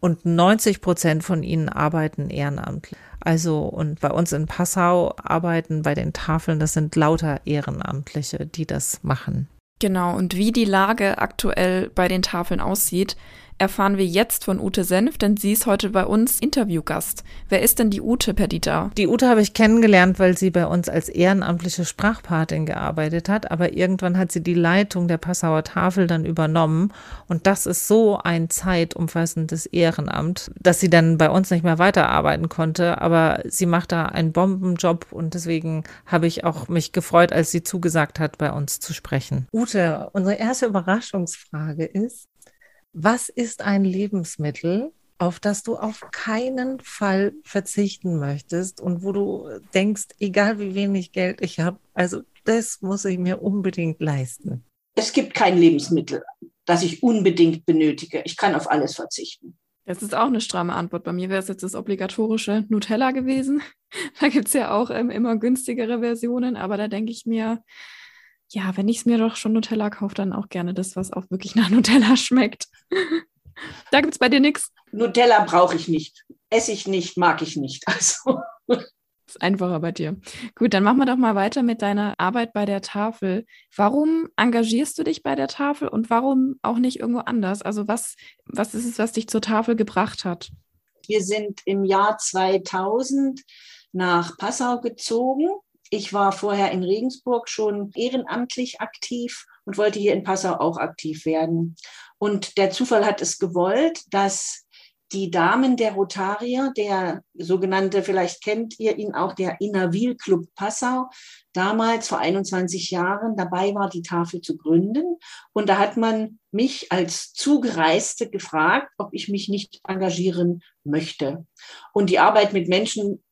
und 90 Prozent von ihnen arbeiten ehrenamtlich. Also, und bei uns in Passau arbeiten bei den Tafeln, das sind lauter Ehrenamtliche, die das machen. Genau, und wie die Lage aktuell bei den Tafeln aussieht, erfahren wir jetzt von Ute Senf, denn sie ist heute bei uns Interviewgast. Wer ist denn die Ute, Perdita? Die Ute habe ich kennengelernt, weil sie bei uns als ehrenamtliche Sprachpatin gearbeitet hat, aber irgendwann hat sie die Leitung der Passauer Tafel dann übernommen und das ist so ein zeitumfassendes Ehrenamt, dass sie dann bei uns nicht mehr weiterarbeiten konnte, aber sie macht da einen Bombenjob und deswegen habe ich auch mich gefreut, als sie zugesagt hat, bei uns zu sprechen. Ute, unsere erste Überraschungsfrage ist, was ist ein Lebensmittel, auf das du auf keinen Fall verzichten möchtest und wo du denkst, egal wie wenig Geld ich habe, also das muss ich mir unbedingt leisten? Es gibt kein Lebensmittel, das ich unbedingt benötige. Ich kann auf alles verzichten. Das ist auch eine stramme Antwort. Bei mir wäre es jetzt das obligatorische Nutella gewesen. [laughs] Da gibt es ja auch ähm, immer günstigere Versionen, aber da denke ich mir, ja, wenn ich es mir doch schon Nutella kaufe, dann auch gerne das, was auch wirklich nach [laughs] Nutella schmeckt. [laughs] da gibt es bei dir nichts. Nutella brauche ich nicht. Esse ich nicht, mag ich nicht. [laughs] Also. Ist einfacher bei dir. Gut, dann machen wir doch mal weiter mit deiner Arbeit bei der Tafel. Warum engagierst du dich bei der Tafel und warum auch nicht irgendwo anders? Also was, was ist es, was dich zur Tafel gebracht hat? Wir sind im Jahr 2000 nach Passau gezogen ich war vorher in Regensburg schon ehrenamtlich aktiv und wollte hier in Passau auch aktiv werden. Und der Zufall hat es gewollt, dass die Damen der Rotarier, der sogenannte, vielleicht kennt ihr ihn auch, der Innerwil Club Passau, damals vor 21 Jahren dabei war, die Tafel zu gründen. Und da hat man mich als Zugereiste gefragt, ob ich mich nicht engagieren möchte. Und die Arbeit mit Menschen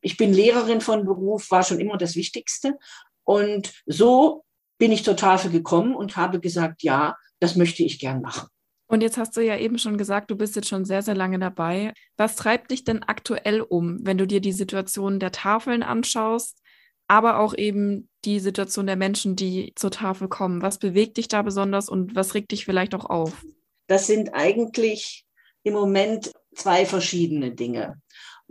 ich bin Lehrerin von Beruf, war schon immer das Wichtigste. Und so bin ich zur Tafel gekommen und habe gesagt, ja, das möchte ich gern machen. Und jetzt hast du ja eben schon gesagt, du bist jetzt schon sehr, sehr lange dabei. Was treibt dich denn aktuell um, wenn du dir die Situation der Tafeln anschaust, aber auch eben die Situation der Menschen, die zur Tafel kommen? Was bewegt dich da besonders und was regt dich vielleicht auch auf? Das sind eigentlich im Moment zwei verschiedene Dinge.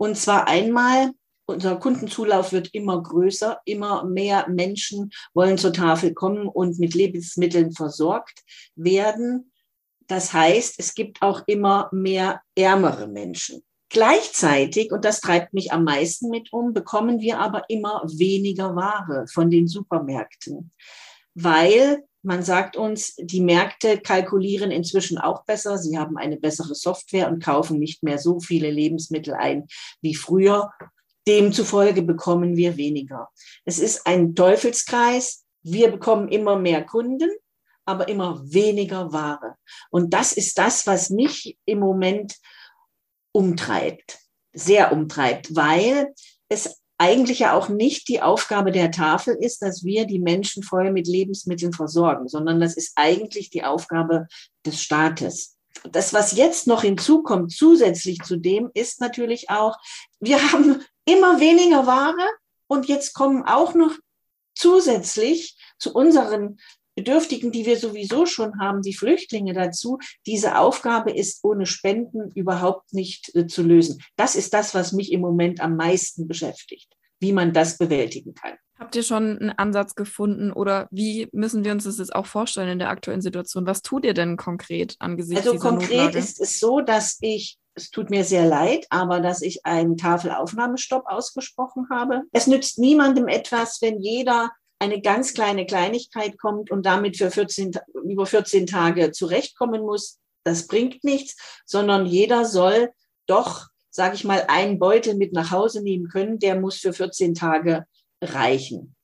Und zwar einmal, unser Kundenzulauf wird immer größer, immer mehr Menschen wollen zur Tafel kommen und mit Lebensmitteln versorgt werden. Das heißt, es gibt auch immer mehr ärmere Menschen. Gleichzeitig, und das treibt mich am meisten mit um, bekommen wir aber immer weniger Ware von den Supermärkten, weil Man sagt uns, die Märkte kalkulieren inzwischen auch besser. Sie haben eine bessere Software und kaufen nicht mehr so viele Lebensmittel ein wie früher. Demzufolge bekommen wir weniger. Es ist ein Teufelskreis. Wir bekommen immer mehr Kunden, aber immer weniger Ware. Und das ist das, was mich im Moment umtreibt, sehr umtreibt, weil es eigentlich ja auch nicht die Aufgabe der Tafel ist, dass wir die Menschen voll mit Lebensmitteln versorgen, sondern das ist eigentlich die Aufgabe des Staates. Das, was jetzt noch hinzukommt, zusätzlich zu dem, ist natürlich auch, wir haben immer weniger Ware und jetzt kommen auch noch zusätzlich zu unseren Bedürftigen, die wir sowieso schon haben, die Flüchtlinge dazu. Diese Aufgabe ist ohne Spenden überhaupt nicht äh, zu lösen. Das ist das, was mich im Moment am meisten beschäftigt, wie man das bewältigen kann. Habt ihr schon einen Ansatz gefunden oder wie müssen wir uns das jetzt auch vorstellen in der aktuellen Situation? Was tut ihr denn konkret angesichts also dieser konkret Notlage? ist es so, dass ich es tut mir sehr leid, aber dass ich einen Tafelaufnahmestopp ausgesprochen habe. Es nützt niemandem etwas, wenn jeder eine ganz kleine Kleinigkeit kommt und damit für 14, über 14 Tage zurechtkommen muss, das bringt nichts, sondern jeder soll doch, sage ich mal, einen Beutel mit nach Hause nehmen können, der muss für 14 Tage reichen.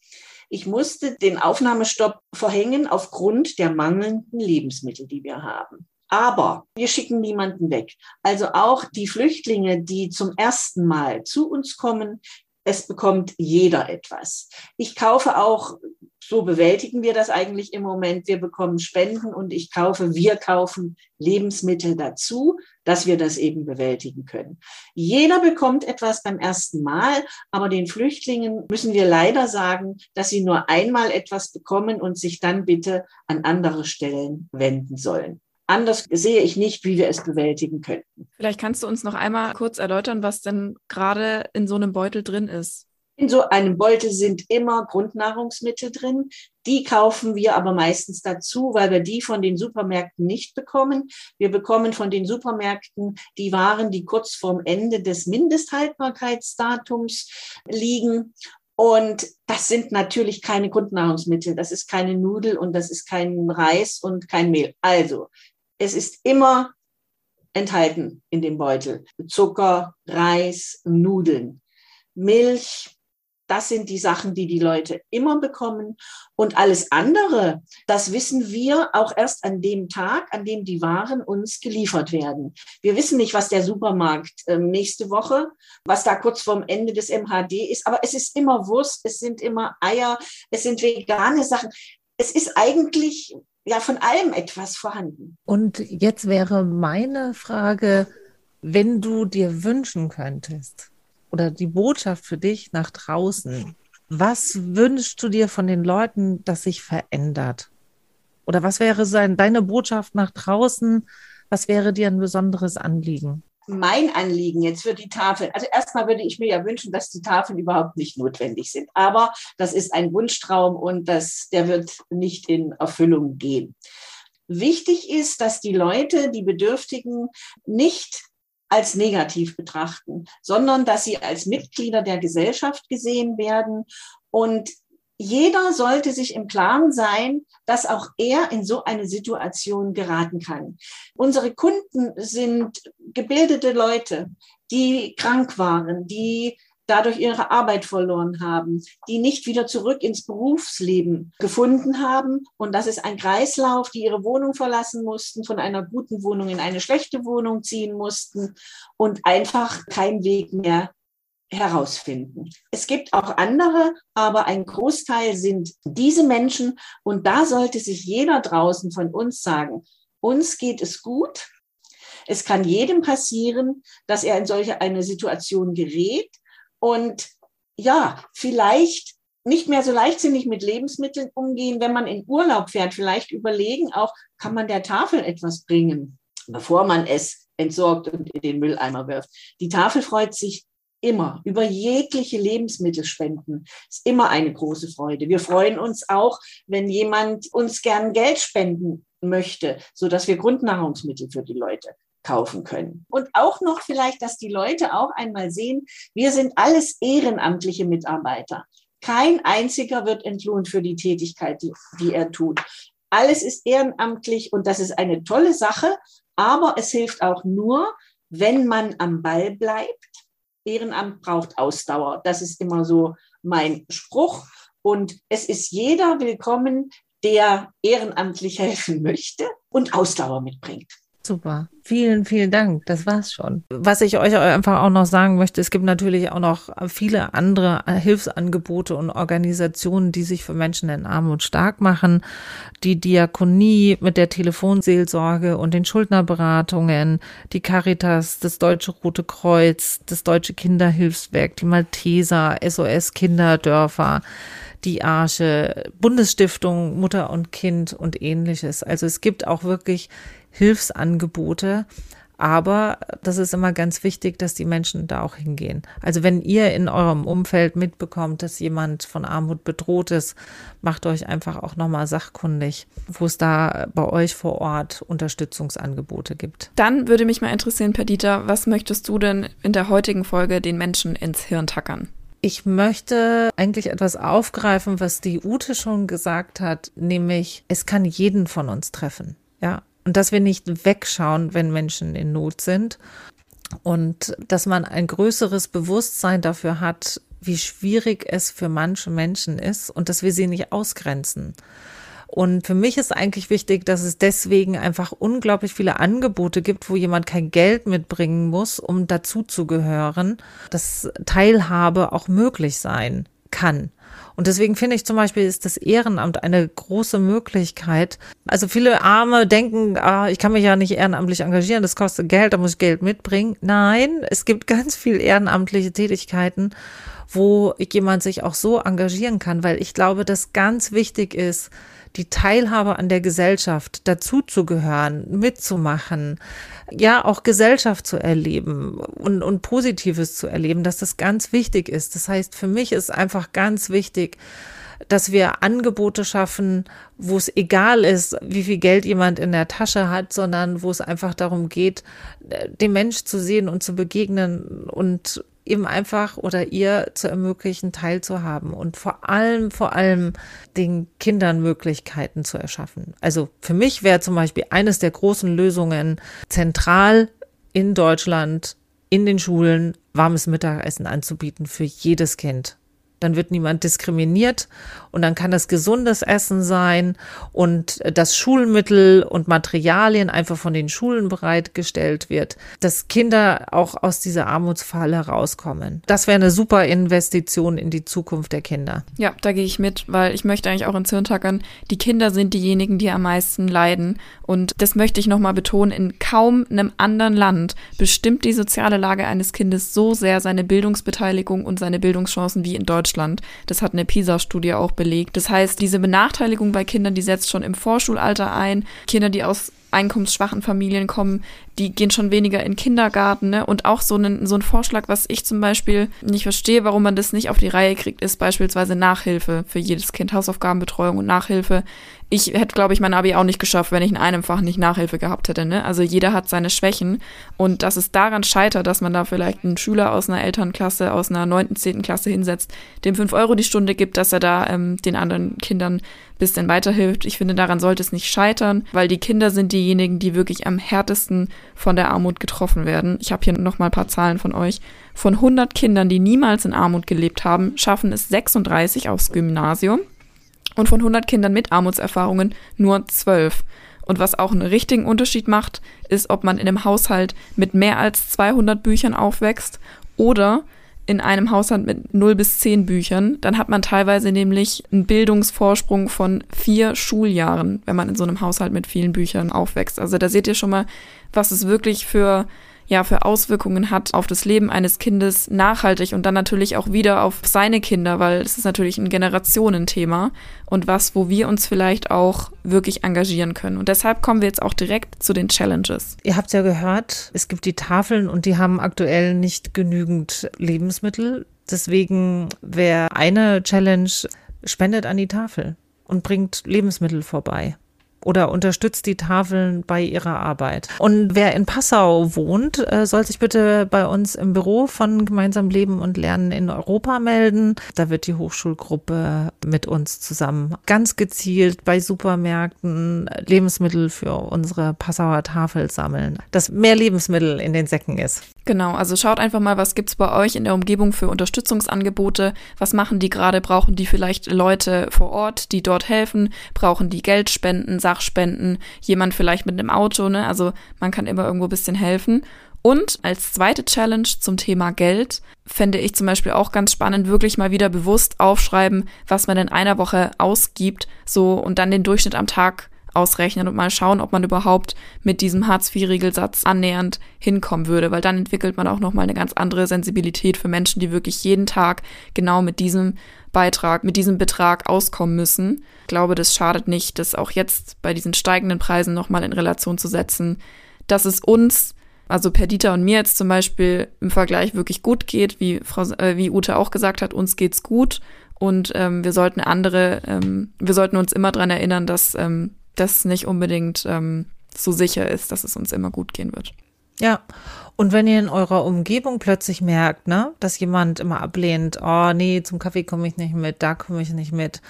Ich musste den Aufnahmestopp verhängen aufgrund der mangelnden Lebensmittel, die wir haben. Aber wir schicken niemanden weg. Also auch die Flüchtlinge, die zum ersten Mal zu uns kommen, es bekommt jeder etwas. Ich kaufe auch, so bewältigen wir das eigentlich im Moment, wir bekommen Spenden und ich kaufe, wir kaufen Lebensmittel dazu, dass wir das eben bewältigen können. Jeder bekommt etwas beim ersten Mal, aber den Flüchtlingen müssen wir leider sagen, dass sie nur einmal etwas bekommen und sich dann bitte an andere Stellen wenden sollen anders sehe ich nicht, wie wir es bewältigen könnten. Vielleicht kannst du uns noch einmal kurz erläutern, was denn gerade in so einem Beutel drin ist. In so einem Beutel sind immer Grundnahrungsmittel drin. Die kaufen wir aber meistens dazu, weil wir die von den Supermärkten nicht bekommen. Wir bekommen von den Supermärkten die Waren, die kurz vorm Ende des Mindesthaltbarkeitsdatums liegen. Und das sind natürlich keine Grundnahrungsmittel. Das ist keine Nudel und das ist kein Reis und kein Mehl. Also es ist immer enthalten in dem Beutel. Zucker, Reis, Nudeln, Milch. Das sind die Sachen, die die Leute immer bekommen. Und alles andere, das wissen wir auch erst an dem Tag, an dem die Waren uns geliefert werden. Wir wissen nicht, was der Supermarkt äh, nächste Woche, was da kurz vorm Ende des MHD ist. Aber es ist immer Wurst, es sind immer Eier, es sind vegane Sachen. Es ist eigentlich ja von allem etwas vorhanden. Und jetzt wäre meine Frage, wenn du dir wünschen könntest oder die Botschaft für dich nach draußen, was wünschst du dir von den Leuten, dass sich verändert? Oder was wäre sein, deine Botschaft nach draußen? Was wäre dir ein besonderes Anliegen? Mein Anliegen jetzt für die Tafel, also erstmal würde ich mir ja wünschen, dass die Tafeln überhaupt nicht notwendig sind. Aber das ist ein Wunschtraum und das, der wird nicht in Erfüllung gehen. Wichtig ist, dass die Leute, die Bedürftigen, nicht als negativ betrachten, sondern dass sie als Mitglieder der Gesellschaft gesehen werden und jeder sollte sich im Klaren sein, dass auch er in so eine Situation geraten kann. Unsere Kunden sind gebildete Leute, die krank waren, die dadurch ihre Arbeit verloren haben, die nicht wieder zurück ins Berufsleben gefunden haben. Und das ist ein Kreislauf, die ihre Wohnung verlassen mussten, von einer guten Wohnung in eine schlechte Wohnung ziehen mussten und einfach keinen Weg mehr herausfinden. Es gibt auch andere, aber ein Großteil sind diese Menschen und da sollte sich jeder draußen von uns sagen, uns geht es gut. Es kann jedem passieren, dass er in solche eine Situation gerät und ja, vielleicht nicht mehr so leichtsinnig mit Lebensmitteln umgehen, wenn man in Urlaub fährt, vielleicht überlegen auch, kann man der Tafel etwas bringen, bevor man es entsorgt und in den Mülleimer wirft. Die Tafel freut sich immer über jegliche Lebensmittelspenden. Ist immer eine große Freude. Wir freuen uns auch, wenn jemand uns gern Geld spenden möchte, so dass wir Grundnahrungsmittel für die Leute kaufen können. Und auch noch vielleicht, dass die Leute auch einmal sehen, wir sind alles ehrenamtliche Mitarbeiter. Kein einziger wird entlohnt für die Tätigkeit, die, die er tut. Alles ist ehrenamtlich und das ist eine tolle Sache, aber es hilft auch nur, wenn man am Ball bleibt. Ehrenamt braucht Ausdauer. Das ist immer so mein Spruch. Und es ist jeder willkommen, der ehrenamtlich [laughs] helfen möchte und Ausdauer mitbringt. Super. Vielen, vielen Dank. Das war's schon. Was ich euch einfach auch noch sagen möchte, es gibt natürlich auch noch viele andere Hilfsangebote und Organisationen, die sich für Menschen in Armut stark machen. Die Diakonie mit der Telefonseelsorge und den Schuldnerberatungen, die Caritas, das Deutsche Rote Kreuz, das Deutsche Kinderhilfswerk, die Malteser, SOS Kinderdörfer die Arche, Bundesstiftung Mutter und Kind und ähnliches. Also es gibt auch wirklich Hilfsangebote. Aber das ist immer ganz wichtig, dass die Menschen da auch hingehen. Also wenn ihr in eurem Umfeld mitbekommt, dass jemand von Armut bedroht ist, macht euch einfach auch nochmal sachkundig, wo es da bei euch vor Ort Unterstützungsangebote gibt. Dann würde mich mal interessieren, Perdita, was möchtest du denn in der heutigen Folge den Menschen ins Hirn tackern? Ich möchte eigentlich etwas aufgreifen, was die Ute schon gesagt hat, nämlich es kann jeden von uns treffen. Ja, und dass wir nicht wegschauen, wenn Menschen in Not sind und dass man ein größeres Bewusstsein dafür hat, wie schwierig es für manche Menschen ist und dass wir sie nicht ausgrenzen. Und für mich ist eigentlich wichtig, dass es deswegen einfach unglaublich viele Angebote gibt, wo jemand kein Geld mitbringen muss, um dazuzugehören, dass Teilhabe auch möglich sein kann. Und deswegen finde ich zum Beispiel ist das Ehrenamt eine große Möglichkeit. Also viele Arme denken, ah, ich kann mich ja nicht ehrenamtlich engagieren, das kostet Geld, da muss ich Geld mitbringen. Nein, es gibt [laughs] ganz viel ehrenamtliche Tätigkeiten, wo jemand sich auch so engagieren kann, weil ich glaube, dass ganz wichtig ist, die Teilhabe an der Gesellschaft, dazuzugehören, mitzumachen, ja, auch Gesellschaft zu erleben und, und Positives zu erleben, dass das ganz wichtig ist. Das heißt, für mich ist einfach ganz wichtig, dass wir Angebote schaffen, wo es egal ist, wie viel Geld jemand in der Tasche hat, sondern wo es einfach darum geht, den Mensch zu sehen und zu begegnen und eben einfach oder ihr zu ermöglichen, teilzuhaben und vor allem, vor allem den Kindern Möglichkeiten zu erschaffen. Also für mich wäre zum Beispiel eines der großen Lösungen, zentral in Deutschland in den Schulen warmes Mittagessen anzubieten für jedes Kind dann wird niemand diskriminiert und dann kann das gesundes Essen sein und das Schulmittel und Materialien einfach von den Schulen bereitgestellt wird, dass Kinder auch aus dieser Armutsfalle rauskommen. Das wäre eine super Investition in die Zukunft der Kinder. Ja, da gehe ich mit, weil ich möchte eigentlich auch ins Hirn tackern, die Kinder sind diejenigen, die am meisten leiden und das möchte ich nochmal betonen, in kaum einem anderen Land bestimmt die soziale Lage eines Kindes so sehr seine Bildungsbeteiligung und seine Bildungschancen wie in Deutschland. Deutschland. Das hat eine PISA-Studie auch belegt. Das heißt, diese Benachteiligung bei Kindern, die setzt schon im Vorschulalter ein. Kinder, die aus einkommensschwachen Familien kommen, die gehen schon weniger in Kindergarten. Ne? Und auch so ein, so Vorschlag, was ich zum Beispiel nicht verstehe, warum man das nicht auf die Reihe kriegt, ist beispielsweise Nachhilfe für jedes Kind, Hausaufgabenbetreuung und Nachhilfe ich hätte, glaube ich, mein Abi auch nicht geschafft, wenn ich in einem Fach nicht Nachhilfe gehabt hätte. Ne? Also jeder hat seine Schwächen. Und dass es daran scheitert, dass man da vielleicht einen Schüler aus einer Elternklasse, aus einer neunten, zehnten Klasse hinsetzt, dem fünf Euro die Stunde gibt, dass er da ähm, den anderen Kindern bisschen weiterhilft. Ich finde, daran sollte es nicht scheitern, weil die Kinder sind diejenigen, die wirklich am härtesten von der Armut getroffen werden. Ich habe hier noch mal ein paar Zahlen von euch. Von 100 Kindern, die niemals in Armut gelebt haben, schaffen es 36 aufs Gymnasium und von 100 Kindern mit Armutserfahrungen nur 12. Und was auch einen richtigen Unterschied macht, ist, ob man in einem Haushalt mit mehr als 200 Büchern aufwächst oder in einem Haushalt mit 0 bis 10 Büchern. Dann hat man teilweise nämlich einen Bildungsvorsprung von vier Schuljahren, wenn man in so einem Haushalt mit vielen Büchern aufwächst. Also da seht ihr schon mal, was es wirklich für ja für Auswirkungen hat auf das Leben eines Kindes nachhaltig und dann natürlich auch wieder auf seine Kinder, weil es ist natürlich ein Generationenthema und was, wo wir uns vielleicht auch wirklich engagieren können. Und deshalb kommen wir jetzt auch direkt zu den Challenges. Ihr habt ja gehört, es gibt die Tafeln und die haben aktuell nicht genügend Lebensmittel. Deswegen wäre eine Challenge, spendet an die Tafel und bringt Lebensmittel vorbei. Oder unterstützt die Tafeln bei ihrer Arbeit. Und wer in Passau wohnt, äh, soll sich bitte bei uns im Büro von Gemeinsam Leben und Lernen in Europa melden. Da wird die Hochschulgruppe mit uns zusammen ganz gezielt bei Supermärkten Lebensmittel für unsere Passauer Tafel sammeln, dass mehr Lebensmittel in den Säcken ist. Genau, also schaut einfach mal, was gibt's bei euch in der Umgebung für Unterstützungsangebote? Was machen die gerade? Brauchen die vielleicht Leute vor Ort, die dort helfen? Brauchen die Geldspenden, Sachspenden? Jemand vielleicht mit einem Auto, ne? Also man kann immer irgendwo ein bisschen helfen. Und als zweite Challenge zum Thema Geld fände ich zum Beispiel auch ganz spannend, wirklich mal wieder bewusst aufschreiben, was man in einer Woche ausgibt, so und dann den Durchschnitt am Tag ausrechnen und mal schauen, ob man überhaupt mit diesem Hartz-IV-Regelsatz annähernd hinkommen würde, weil dann entwickelt man auch nochmal eine ganz andere Sensibilität für Menschen, die wirklich jeden Tag genau mit diesem Beitrag, mit diesem Betrag auskommen müssen. Ich glaube, das schadet nicht, das auch jetzt bei diesen steigenden Preisen nochmal in Relation zu setzen, dass es uns also Perdita und mir jetzt zum Beispiel im Vergleich wirklich gut geht, wie Frau, äh, wie Ute auch gesagt hat, uns geht's gut und ähm, wir sollten andere, ähm, wir sollten uns immer dran erinnern, dass ähm, das nicht unbedingt ähm, so sicher ist, dass es uns immer gut gehen wird. Ja. Und wenn ihr in eurer Umgebung plötzlich merkt, ne, dass jemand immer ablehnt, oh nee, zum Kaffee komme ich nicht mit, da komme ich nicht mit,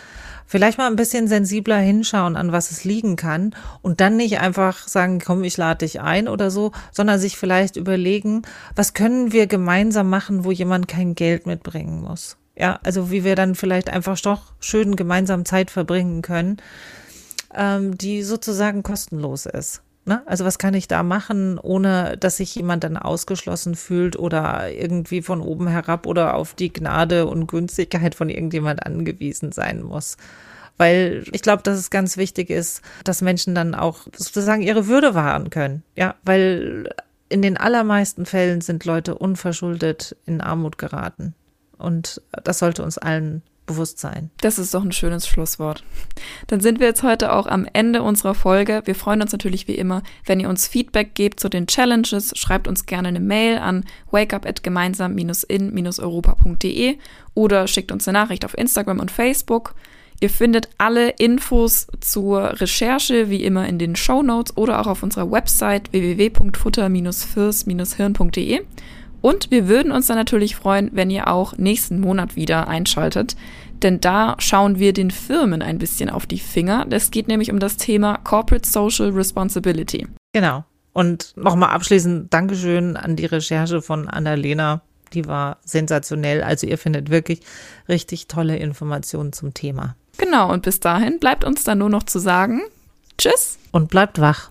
vielleicht mal ein bisschen sensibler hinschauen, an was es liegen kann und dann nicht einfach sagen, komm, ich lade dich ein oder so, sondern sich vielleicht überlegen, was können wir gemeinsam machen, wo jemand kein Geld mitbringen muss. Ja, also wie wir dann vielleicht einfach doch schön gemeinsam Zeit verbringen können ähm, die sozusagen kostenlos ist. Ne? Also was kann ich da machen, ohne dass sich jemand dann ausgeschlossen fühlt oder irgendwie von oben herab oder auf die Gnade und Günstigkeit von irgendjemand angewiesen sein muss. Weil ich glaube, dass es ganz wichtig ist, dass Menschen dann auch sozusagen ihre Würde wahren können. Ja, weil in den allermeisten Fällen sind Leute unverschuldet in Armut geraten. Und das sollte uns allen Bewusstsein. Das ist doch ein schönes Schlusswort. Dann sind wir jetzt heute auch am Ende unserer Folge. Wir freuen uns natürlich wie immer, wenn ihr uns Feedback gebt zu den Challenges. Schreibt uns gerne eine Mail an wakeup@gemeinsam-in-europa.de oder schickt uns eine Nachricht auf Instagram und Facebook. Ihr findet alle Infos zur Recherche wie immer in den Show Notes oder auch auf unserer Website www.futter-fürs-hirn.de. Und wir würden uns dann natürlich freuen, wenn ihr auch nächsten Monat wieder einschaltet, denn da schauen wir den Firmen ein bisschen auf die Finger. Es geht nämlich um das Thema Corporate Social Responsibility. Genau. Und nochmal abschließend Dankeschön an die Recherche von Annalena. Die war sensationell. Also ihr findet wirklich richtig tolle Informationen zum Thema. Genau, und bis dahin bleibt uns dann nur noch zu sagen, tschüss und bleibt wach.